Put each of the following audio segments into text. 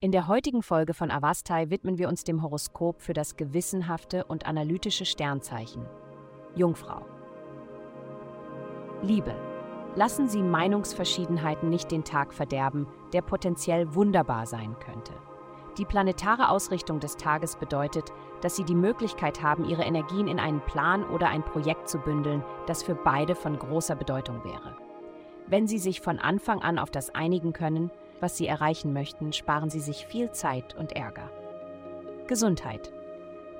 In der heutigen Folge von Avastai widmen wir uns dem Horoskop für das gewissenhafte und analytische Sternzeichen. Jungfrau. Liebe. Lassen Sie Meinungsverschiedenheiten nicht den Tag verderben, der potenziell wunderbar sein könnte. Die planetare Ausrichtung des Tages bedeutet, dass Sie die Möglichkeit haben, Ihre Energien in einen Plan oder ein Projekt zu bündeln, das für beide von großer Bedeutung wäre. Wenn Sie sich von Anfang an auf das einigen können, was Sie erreichen möchten, sparen Sie sich viel Zeit und Ärger. Gesundheit.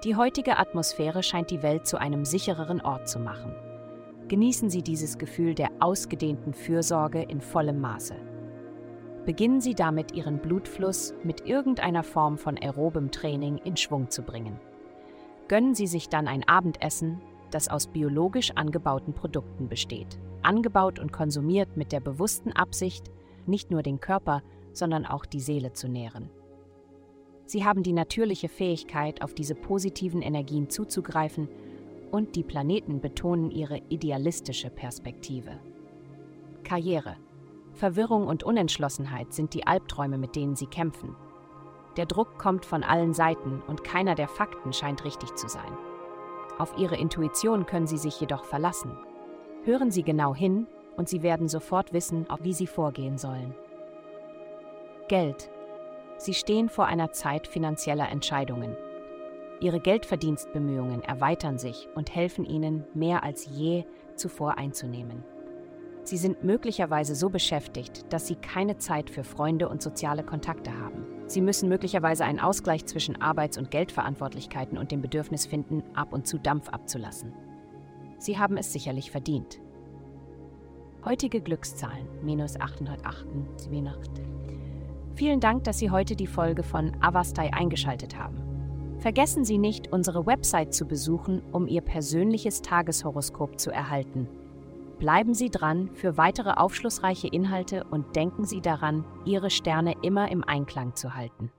Die heutige Atmosphäre scheint die Welt zu einem sichereren Ort zu machen. Genießen Sie dieses Gefühl der ausgedehnten Fürsorge in vollem Maße. Beginnen Sie damit, Ihren Blutfluss mit irgendeiner Form von aerobem Training in Schwung zu bringen. Gönnen Sie sich dann ein Abendessen, das aus biologisch angebauten Produkten besteht, angebaut und konsumiert mit der bewussten Absicht, nicht nur den Körper, sondern auch die Seele zu nähren. Sie haben die natürliche Fähigkeit, auf diese positiven Energien zuzugreifen und die Planeten betonen ihre idealistische Perspektive. Karriere. Verwirrung und Unentschlossenheit sind die Albträume, mit denen sie kämpfen. Der Druck kommt von allen Seiten und keiner der Fakten scheint richtig zu sein. Auf ihre Intuition können sie sich jedoch verlassen. Hören Sie genau hin und Sie werden sofort wissen, wie Sie vorgehen sollen. Geld. Sie stehen vor einer Zeit finanzieller Entscheidungen. Ihre Geldverdienstbemühungen erweitern sich und helfen Ihnen, mehr als je zuvor einzunehmen. Sie sind möglicherweise so beschäftigt, dass Sie keine Zeit für Freunde und soziale Kontakte haben. Sie müssen möglicherweise einen Ausgleich zwischen Arbeits- und Geldverantwortlichkeiten und dem Bedürfnis finden, ab und zu Dampf abzulassen. Sie haben es sicherlich verdient. Heutige Glückszahlen minus 808 Vielen Dank, dass Sie heute die Folge von Avastai eingeschaltet haben. Vergessen Sie nicht, unsere Website zu besuchen, um Ihr persönliches Tageshoroskop zu erhalten. Bleiben Sie dran für weitere aufschlussreiche Inhalte und denken Sie daran, Ihre Sterne immer im Einklang zu halten.